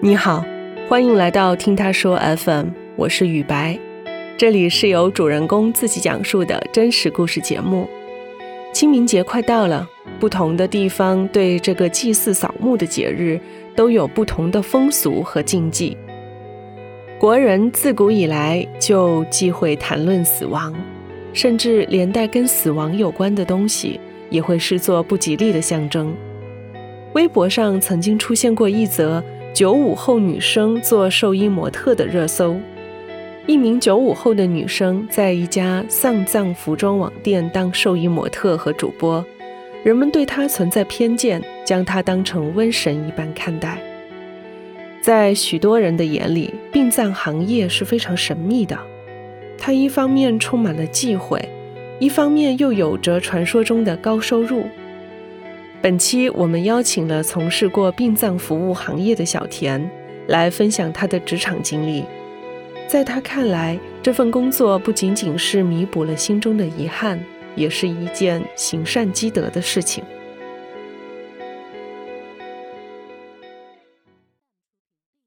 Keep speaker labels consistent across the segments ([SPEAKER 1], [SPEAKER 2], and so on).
[SPEAKER 1] 你好，欢迎来到听他说 FM，我是雨白，这里是由主人公自己讲述的真实故事节目。清明节快到了，不同的地方对这个祭祀扫墓的节日都有不同的风俗和禁忌。国人自古以来就忌讳谈论死亡，甚至连带跟死亡有关的东西也会视作不吉利的象征。微博上曾经出现过一则。九五后女生做寿衣模特的热搜，一名九五后的女生在一家丧葬服装网店当寿衣模特和主播，人们对她存在偏见，将她当成瘟神一般看待。在许多人的眼里，殡葬行业是非常神秘的，它一方面充满了忌讳，一方面又有着传说中的高收入。本期我们邀请了从事过殡葬服务行业的小田来分享他的职场经历。在他看来，这份工作不仅仅是弥补了心中的遗憾，也是一件行善积德的事情。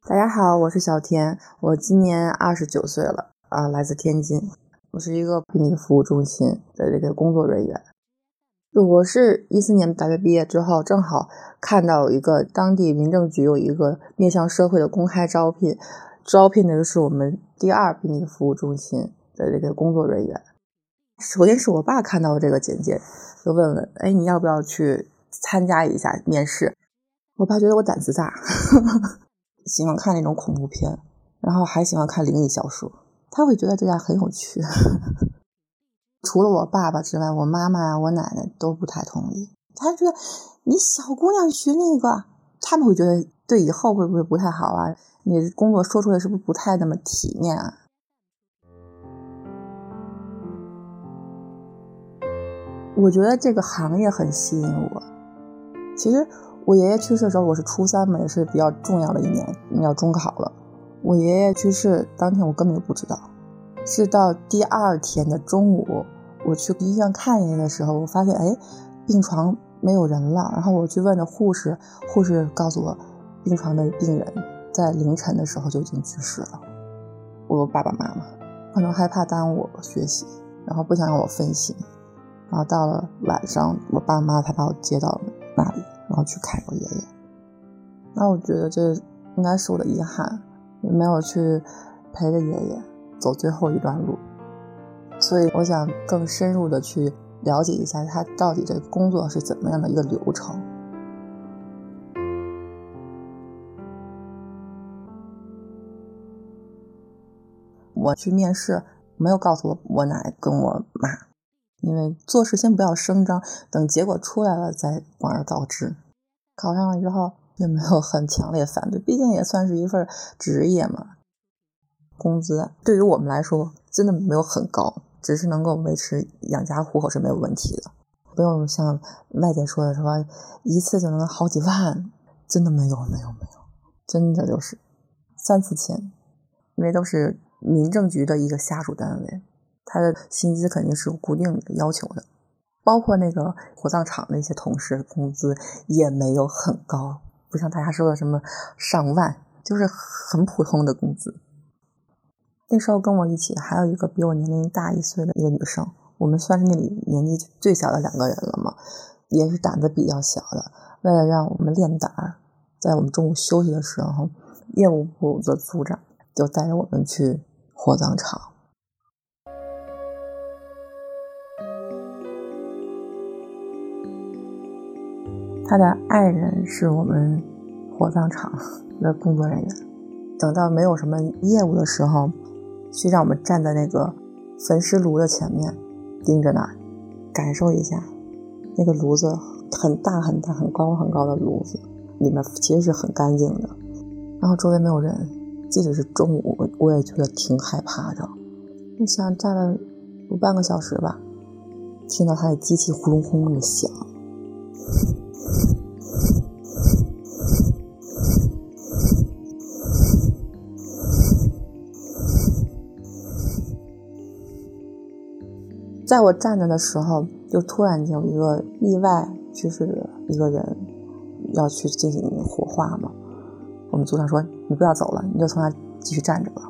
[SPEAKER 2] 大家好，我是小田，我今年二十九岁了啊，来自天津，我是一个殡仪服务中心的这个工作人员。我是一四年大学毕业之后，正好看到一个当地民政局有一个面向社会的公开招聘，招聘的是我们第二殡仪服务中心的这个工作人员。首先是我爸看到这个简介，就问问：“哎，你要不要去参加一下面试？”我爸觉得我胆子大，喜欢看那种恐怖片，然后还喜欢看灵异小说，他会觉得这样很有趣。除了我爸爸之外，我妈妈、我奶奶都不太同意。他觉得你小姑娘学那个，他们会觉得对以后会不会不太好啊？你工作说出来是不是不太那么体面啊？我觉得这个行业很吸引我。其实我爷爷去世的时候，我是初三嘛，也是比较重要的一年，要中考了。我爷爷去世当天，我根本就不知道。是到第二天的中午，我去医院看爷爷的时候，我发现哎，病床没有人了。然后我去问了护士，护士告诉我，病床的病人在凌晨的时候就已经去世了。我爸爸妈妈可能害怕耽误我学习，然后不想让我分心。然后到了晚上，我爸妈才把我接到那里，然后去看我爷爷。那我觉得这应该是我的遗憾，也没有去陪着爷爷。走最后一段路，所以我想更深入的去了解一下他到底这工作是怎么样的一个流程。我去面试，没有告诉我我奶跟我妈，因为做事先不要声张，等结果出来了再广而告之。考上了之后，也没有很强烈反对，毕竟也算是一份职业嘛。工资对于我们来说真的没有很高，只是能够维持养家糊口是没有问题的，不用像外界说的说一次就能好几万，真的没有没有没有，真的就是三四千，因为都是民政局的一个下属单位，他的薪资肯定是有固定的要求的，包括那个火葬场那些同事工资也没有很高，不像大家说的什么上万，就是很普通的工资。那时候跟我一起的还有一个比我年龄大一岁的一个女生，我们算是那里年纪最小的两个人了嘛，也是胆子比较小的。为了让我们练胆儿，在我们中午休息的时候，业务部的组长就带着我们去火葬场。他的爱人是我们火葬场的工作人员。等到没有什么业务的时候。去让我们站在那个焚尸炉的前面，盯着那儿，感受一下那个炉子很大很大、很高很高的炉子，里面其实是很干净的。然后周围没有人，即使是中午，我我也觉得挺害怕的。我想站了有半个小时吧，听到他的机器呼隆轰隆的响。在我站着的时候，就突然间有一个意外去世的一个人要去进行火化嘛。我们组长说：“你不要走了，你就从那继续站着吧。”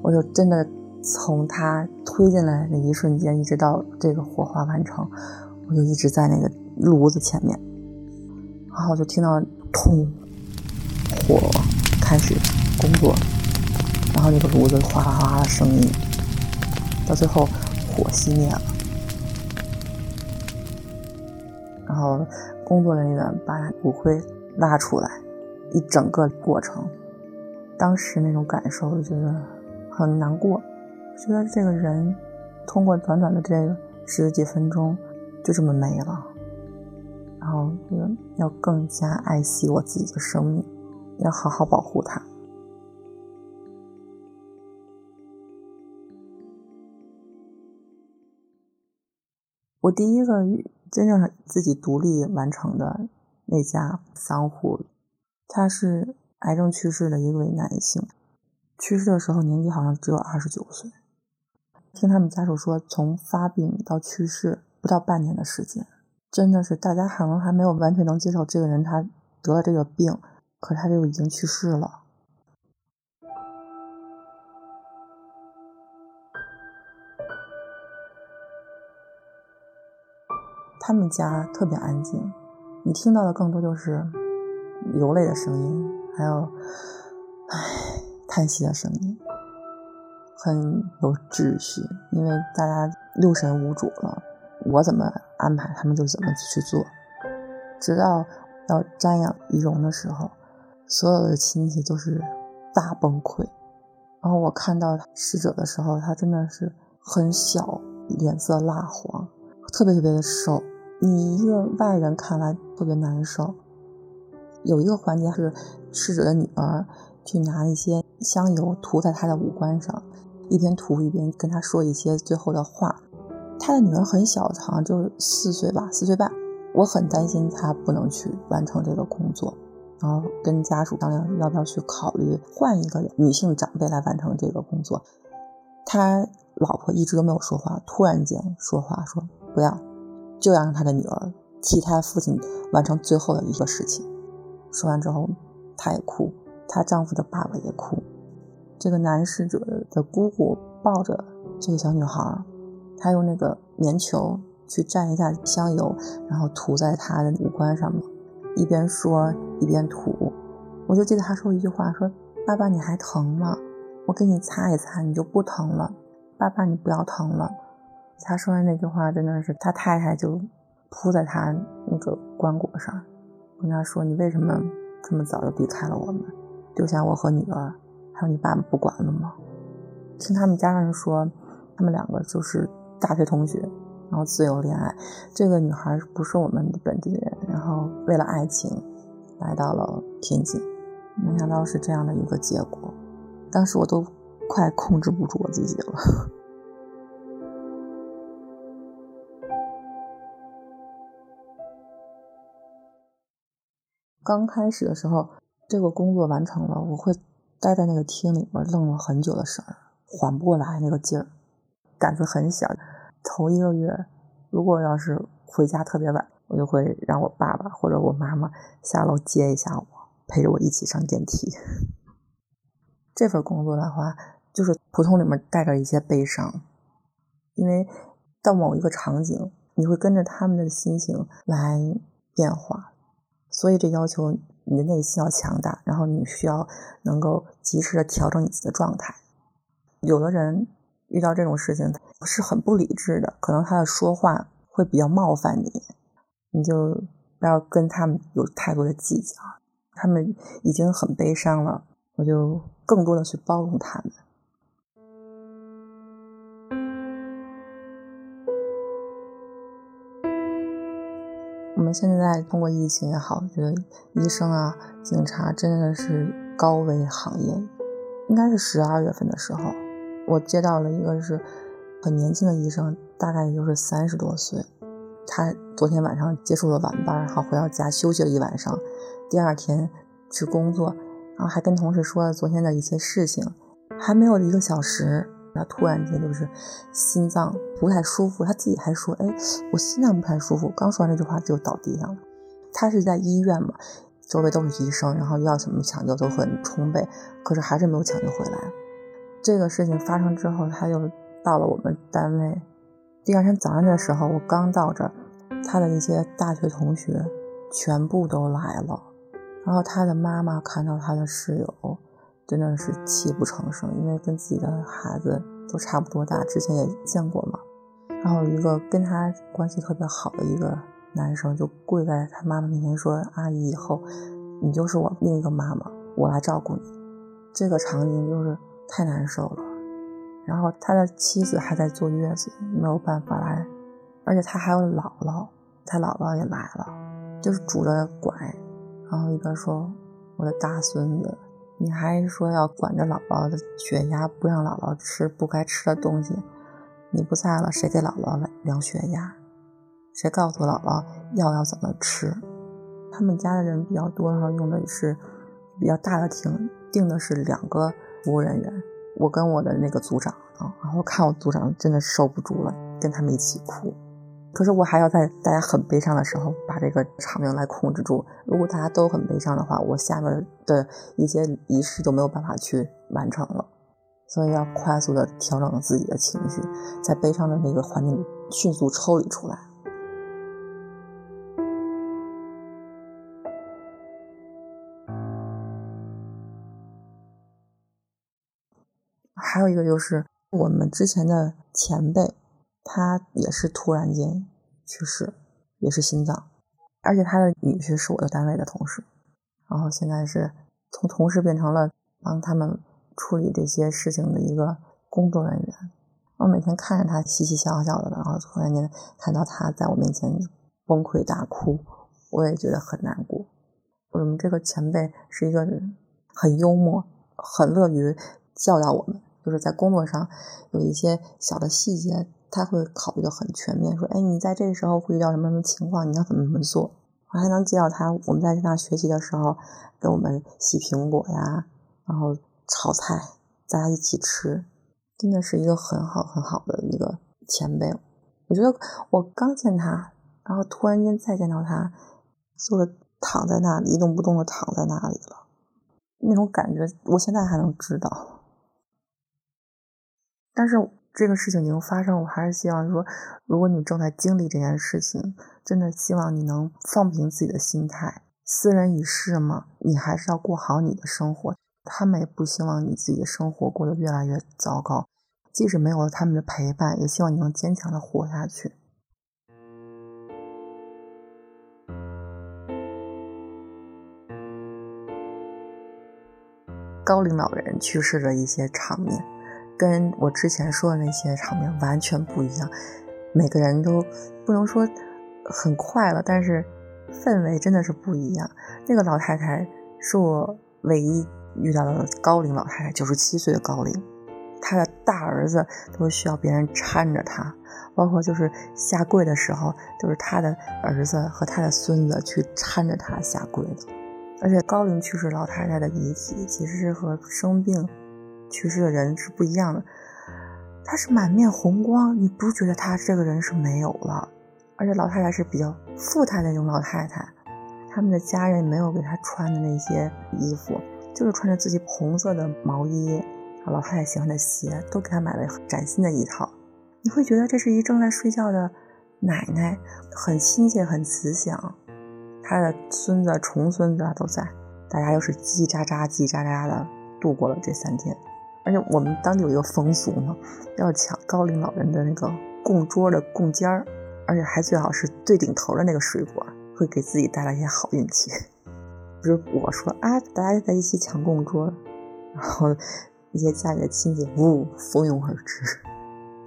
[SPEAKER 2] 我就真的从他推进来那一瞬间，一直到这个火化完成，我就一直在那个炉子前面，然后就听到通火开始工作，然后那个炉子哗啦哗啦的声音，到最后。火熄灭了，然后工作人员把骨灰拉出来，一整个过程，当时那种感受，我觉得很难过，觉得这个人通过短短的这个十几分钟就这么没了，然后觉得要更加爱惜我自己的生命，要好好保护它。我第一个真正自己独立完成的那家丧户，他是癌症去世的一位男性，去世的时候年纪好像只有二十九岁。听他们家属说，从发病到去世不到半年的时间，真的是大家可能还没有完全能接受这个人他得了这个病，可他就已经去世了。他们家特别安静，你听到的更多就是流泪的声音，还有唉叹息的声音，很有秩序。因为大家六神无主了，我怎么安排，他们就怎么去做。直到要瞻仰遗容的时候，所有的亲戚都是大崩溃。然后我看到逝者的时候，他真的是很小，脸色蜡黄，特别特别的瘦。你一个外人看来特别难受。有一个环节是逝者的女儿去拿一些香油涂在他的五官上，一边涂一边跟他说一些最后的话。他的女儿很小，好像就四岁吧，四岁半。我很担心他不能去完成这个工作，然后跟家属商量要不要去考虑换一个女性长辈来完成这个工作。他老婆一直都没有说话，突然间说话说不要。就要让他的女儿替他父亲完成最后的一个事情。说完之后，她也哭，她丈夫的爸爸也哭。这个男逝者的姑姑抱着这个小女孩，她用那个棉球去蘸一下香油，然后涂在她的五官上面，一边说一边涂。我就记得她说一句话：“说爸爸你还疼吗？我给你擦一擦，你就不疼了。爸爸你不要疼了。”他说的那句话真的是，他太太就扑在他那个棺椁上，跟他说：“你为什么这么早就离开了我们，丢下我和女儿，还有你爸爸不管了吗？”听他们家人说，他们两个就是大学同学，然后自由恋爱。这个女孩不是我们本地人，然后为了爱情来到了天津，没想到是这样的一个结果。当时我都快控制不住我自己了。刚开始的时候，这个工作完成了，我会待在那个厅里边愣了很久的神儿，缓不过来那个劲儿，胆子很小。头一个月，如果要是回家特别晚，我就会让我爸爸或者我妈妈下楼接一下我，陪着我一起上电梯。这份工作的话，就是普通里面带着一些悲伤，因为到某一个场景，你会跟着他们的心情来变化。所以这要求你的内心要强大，然后你需要能够及时的调整你自己的状态。有的人遇到这种事情是很不理智的，可能他的说话会比较冒犯你，你就不要跟他们有太多的计较。他们已经很悲伤了，我就更多的去包容他们。现在通过疫情也好，觉得医生啊、警察真的是高危行业。应该是十二月份的时候，我接到了一个是很年轻的医生，大概也就是三十多岁。他昨天晚上结束了晚班，然后回到家休息了一晚上，第二天去工作，然后还跟同事说了昨天的一些事情。还没有一个小时，他突然间就是心脏不太舒服，他自己还说：“哎，我心脏不太舒服。”刚说完这句话就倒地上了。他是在医院嘛，周围都是医生，然后要什么抢救都很充沛，可是还是没有抢救回来。这个事情发生之后，他就到了我们单位。第二天早上的时候，我刚到这儿，他的一些大学同学全部都来了。然后他的妈妈看到他的室友，真的是泣不成声，因为跟自己的孩子都差不多大，之前也见过嘛。然后一个跟他关系特别好的一个男生就跪在他妈妈面前说：“阿姨，以后你就是我另一个妈妈，我来照顾你。”这个场景就是太难受了。然后他的妻子还在坐月子，没有办法来，而且他还有姥姥，他姥姥也来了，就是拄着拐。然后一边说：“我的大孙子，你还说要管着姥姥的血压，不让姥姥吃不该吃的东西。你不在了，谁给姥姥量血压？谁告诉姥姥药要怎么吃？他们家的人比较多，然后用的是比较大的厅，订的是两个服务人员。我跟我的那个组长啊，然后看我组长真的受不住了，跟他们一起哭。”可是我还要在大家很悲伤的时候把这个场面来控制住。如果大家都很悲伤的话，我下面的一些仪式就没有办法去完成了。所以要快速的调整自己的情绪，在悲伤的那个环境里迅速抽离出来。还有一个就是我们之前的前辈。他也是突然间去世，也是心脏，而且他的女婿是我的单位的同事，然后现在是从同事变成了帮他们处理这些事情的一个工作人员。我每天看着他嘻嘻笑笑的，然后突然间看到他在我面前崩溃大哭，我也觉得很难过。我们这个前辈是一个很幽默、很乐于教导我们，就是在工作上有一些小的细节。他会考虑的很全面，说：“哎，你在这个时候会遇到什么什么情况？你要怎么怎么做？”我还能教他，我们在那学习的时候，给我们洗苹果呀，然后炒菜，大家一起吃，真的是一个很好很好的一个前辈。我觉得我刚见他，然后突然间再见到他，就是躺在那里一动不动的躺在那里了，那种感觉我现在还能知道，但是。这个事情已经发生，我还是希望说，如果你正在经历这件事情，真的希望你能放平自己的心态。斯人已逝嘛，你还是要过好你的生活。他们也不希望你自己的生活过得越来越糟糕。即使没有了他们的陪伴，也希望你能坚强的活下去。高龄老人去世的一些场面。跟我之前说的那些场面完全不一样，每个人都不能说很快乐，但是氛围真的是不一样。那个老太太是我唯一遇到的高龄老太太，九十七岁的高龄，她的大儿子都需要别人搀着她，包括就是下跪的时候，就是她的儿子和她的孙子去搀着她下跪的。而且高龄去世老太太的遗体其实是和生病。去世的人是不一样的，他是满面红光，你不觉得他这个人是没有了？而且老太太是比较富态的那种老太太，他们的家人没有给她穿的那些衣服，就是穿着自己红色的毛衣，老太太喜欢的鞋，都给她买了崭新的一套。你会觉得这是一正在睡觉的奶奶，很亲切，很慈祥。她的孙子、重孙子都在，大家又是叽叽喳喳、叽叽喳喳的度过了这三天。而且我们当地有一个风俗嘛，要抢高龄老人的那个供桌的供尖儿，而且还最好是最顶头的那个水果，会给自己带来一些好运气。比如我说啊，大家在一起抢供桌，然后一些家里的亲戚呜蜂拥而至。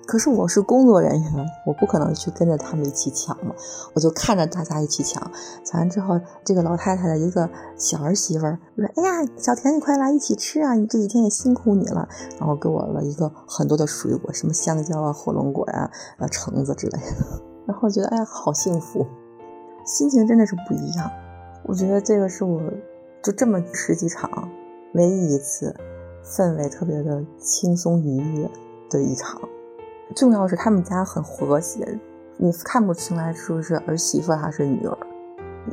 [SPEAKER 2] 可是我是工作人员，我不可能去跟着他们一起抢嘛，我就看着大家一起抢。抢完之后，这个老太太的一个小儿媳妇儿说：“哎呀，小田，你快来一起吃啊！你这几天也辛苦你了。”然后给我了一个很多的水果，什么香蕉啊、火龙果呀、啊橙子之类的。然后觉得哎呀，好幸福，心情真的是不一样。我觉得这个是我就这么十几场唯一一次氛围特别的轻松愉悦。的一场。重要是他们家很和谐，你看不出来是不是儿媳妇还是女儿。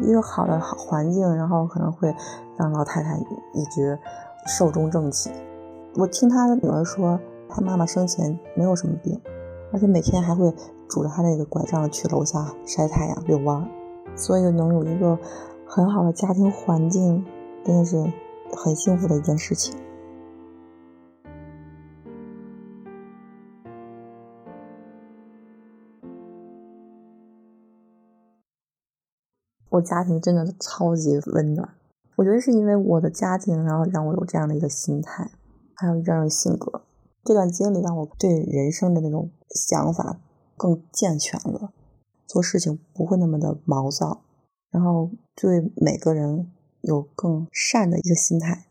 [SPEAKER 2] 一个好的好环境，然后可能会让老太太一直寿终正寝。我听他的女儿说，他妈妈生前没有什么病，而且每天还会拄着他那个拐杖去楼下晒太阳遛弯儿，所以能有一个很好的家庭环境，真的是很幸福的一件事情。家庭真的超级温暖，我觉得是因为我的家庭，然后让我有这样的一个心态，还有这样的性格。这段经历让我对人生的那种想法更健全了，做事情不会那么的毛躁，然后对每个人有更善的一个心态。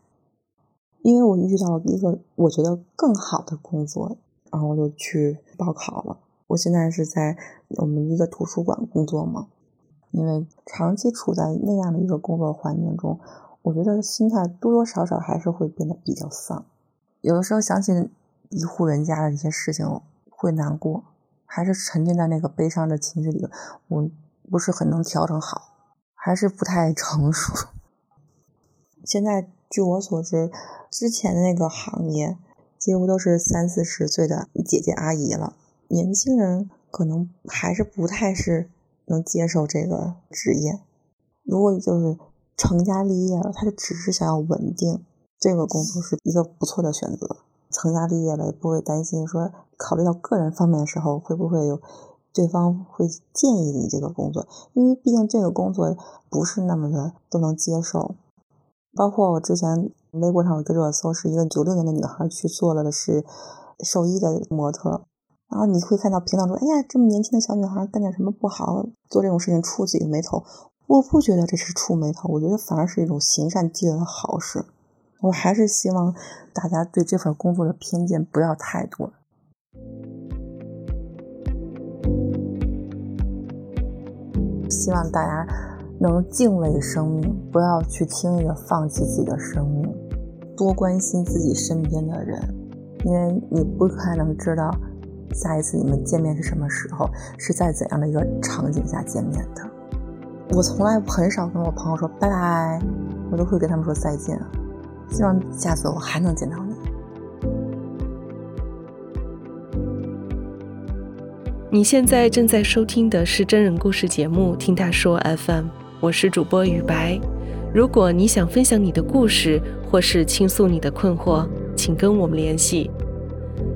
[SPEAKER 2] 因为我遇到了一个我觉得更好的工作，然后我就去报考了。我现在是在我们一个图书馆工作嘛。因为长期处在那样的一个工作环境中，我觉得心态多多少少还是会变得比较丧。有的时候想起一户人家的一些事情，会难过，还是沉浸在那个悲伤的情绪里，我不是很能调整好，还是不太成熟。现在据我所知，之前的那个行业几乎都是三四十岁的姐姐阿姨了，年轻人可能还是不太是。能接受这个职业，如果就是成家立业了，他就只是想要稳定，这个工作是一个不错的选择。成家立业了，也不会担心说考虑到个人方面的时候，会不会有对方会建议你这个工作，因为毕竟这个工作不是那么的都能接受。包括我之前微博上有一个热搜，是一个九六年的女孩去做了的是兽医的模特。然后你会看到评论说：“哎呀，这么年轻的小女孩干点什么不好，做这种事情触自己的眉头。”我不觉得这是触眉头，我觉得反而是一种行善积德的好事。我还是希望大家对这份工作的偏见不要太多，希望大家能敬畏生命，不要去轻易的放弃自己的生命，多关心自己身边的人，因为你不可能知道。下一次你们见面是什么时候？是在怎样的一个场景下见面的？我从来很少跟我朋友说拜拜，我都会跟他们说再见。希望下次我还能见到你。
[SPEAKER 1] 你现在正在收听的是真人故事节目《听他说 FM》，我是主播雨白。如果你想分享你的故事，或是倾诉你的困惑，请跟我们联系。